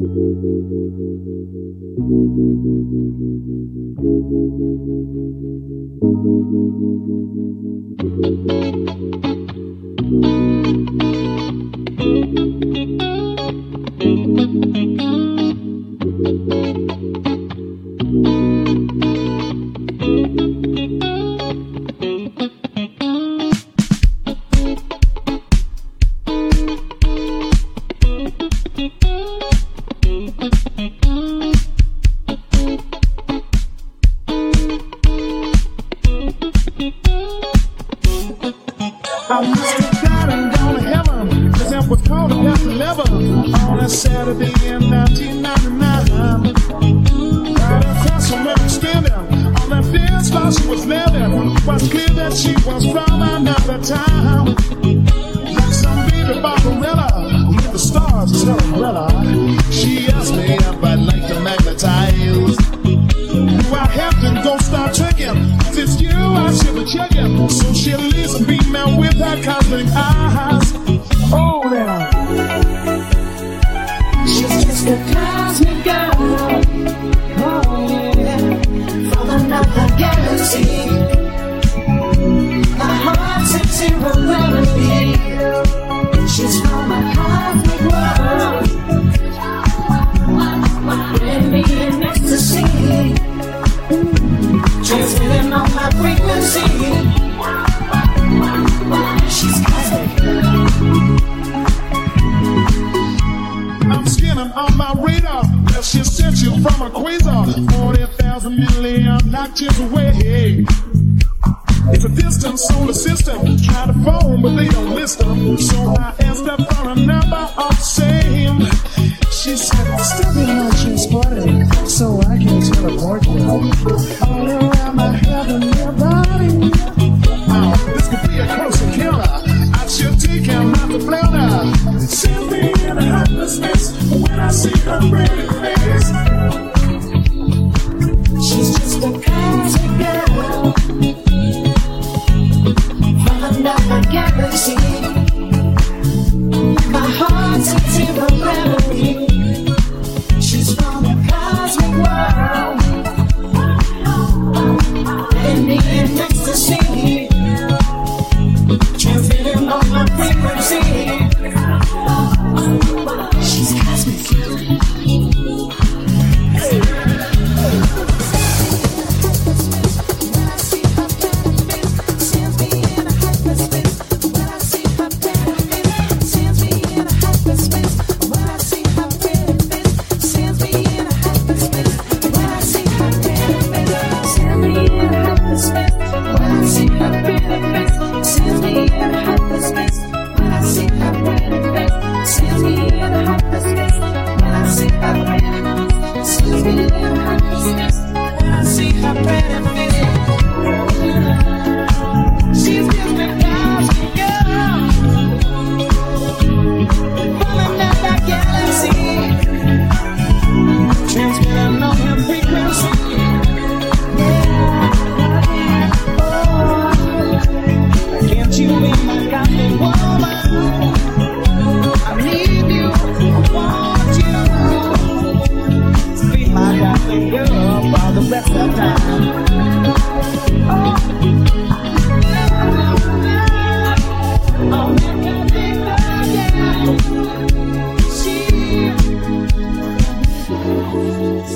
Thank you. I'm down to heaven. Cause I was called a death level on a Saturday in 1999. Right across from i on that she was living, was clear that she was from another time. Some baby with the stars her. She asked me if I'd like to. Do I have to start it's you I should be checking. So she leaves me down with that cosmic eye. I'm on my radar. Well, she sent you from a quasar. 40,000 million notches away. It's a distant solar system. Try to phone, but they don't listen. So I asked her for a number of same. She said, Still be transported, so I can teleport you. My heart's a zero memory. 一起。